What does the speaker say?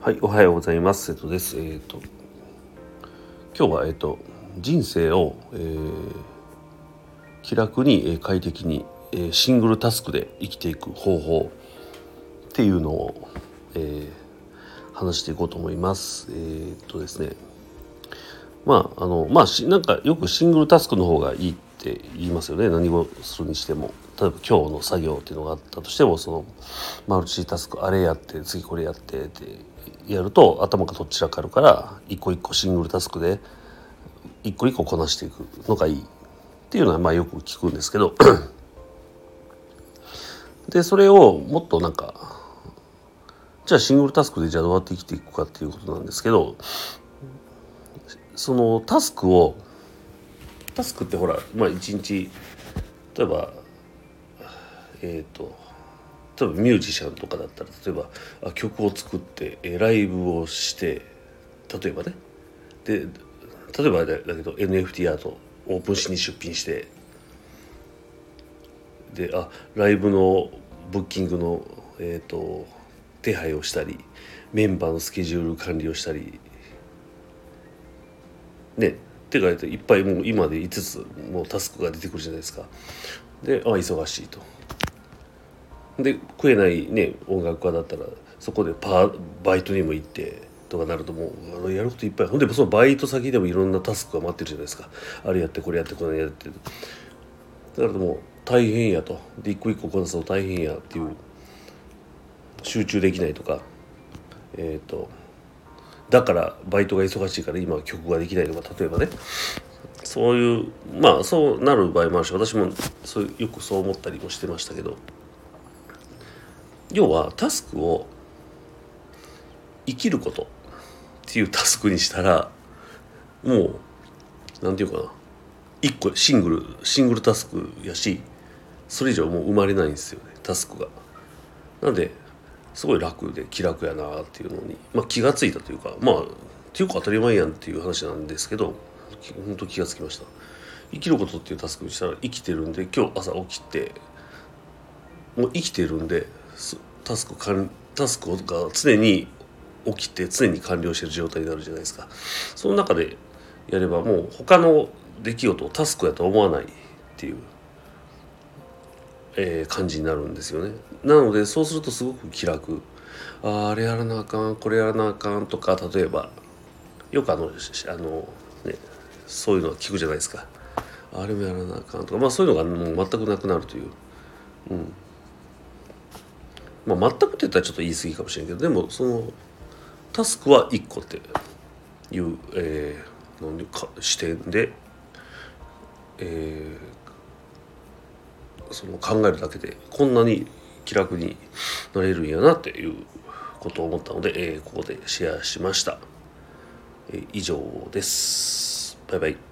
はい、おはようございます。えっとです。えっと今日はえっと人生を、えー、気楽に快適に、えー、シングルタスクで生きていく方法っていうのを、えー、話していこうと思います。えー、っとですね。まああのまあなんかよくシングルタスクの方がいいってって言いますよね。何をするにしても。例えば今日の作業っていうのがあったとしてもそのマルチタスクあれやって次これやってってやると頭がどっちらかるから一個一個シングルタスクで一個一個こなしていくのがいいっていうのはまあよく聞くんですけど でそれをもっとなんかじゃあシングルタスクでじゃあどうやって生きていくかっていうことなんですけどそのタスクをタスクってほらまあ一日例えばえっ、ー、と例えばミュージシャンとかだったら例えばあ曲を作ってライブをして例えばね。で例えばだけど NFT アートオープン誌に出品して。であライブのブッキングの、えーと、手配をしたりメンバーのスケジュール管理をしたり。ね。って書いていっぱいもう今で5つもうタスクが出てくるじゃないですか。であ忙しいと。で食えないね音楽家だったらそこでパバイトにも行ってとかなるともうやることいっぱい。ほんでそのバイト先でもいろんなタスクが待ってるじゃないですか。あれやってこれやってこれやってだからもう大変やと。で一個一個こなすの大変やっていう。集中できないとか。えっ、ー、とだからバイトが忙しいから今曲ができないとか例えばね。そういうまあそうなる場合もあるし私もそうよくそう思ったりもしてましたけど。要はタスクを生きることっていうタスクにしたらもう何て言うかな。一個シングルシングルタスクやしそれ以上もう生まれないんですよねタスクが。なんですごい楽で気楽やなっていうのに、まあ、気が付いたというかまあっていうか当たり前やんっていう話なんですけど本当気が付きました。生きることっていうタスクにしたら生きてるんで今日朝起きてもう生きてるんでタスクタスクが常に起きて常に完了してる状態になるじゃないですかその中でやればもう他の出来事をタスクやと思わないっていう、えー、感じになるんですよね。なのでそうするとすごく気楽。ああれやらなあかんこれやらなあかんとか例えばよくあのあの、ね、そういうのは聞くじゃないですか。あれもやらなあかんとかまあそういうのがもう全くなくなるという、うん、まあ、全くって言ったらちょっと言い過ぎかもしれんけどでもそのタスクは1個っていう、えー、か視点で、えー、その考えるだけでこんなに気楽になれるんやなっていうことを思ったので、えー、ここでシェアしました。えー、以上です。バイバイ。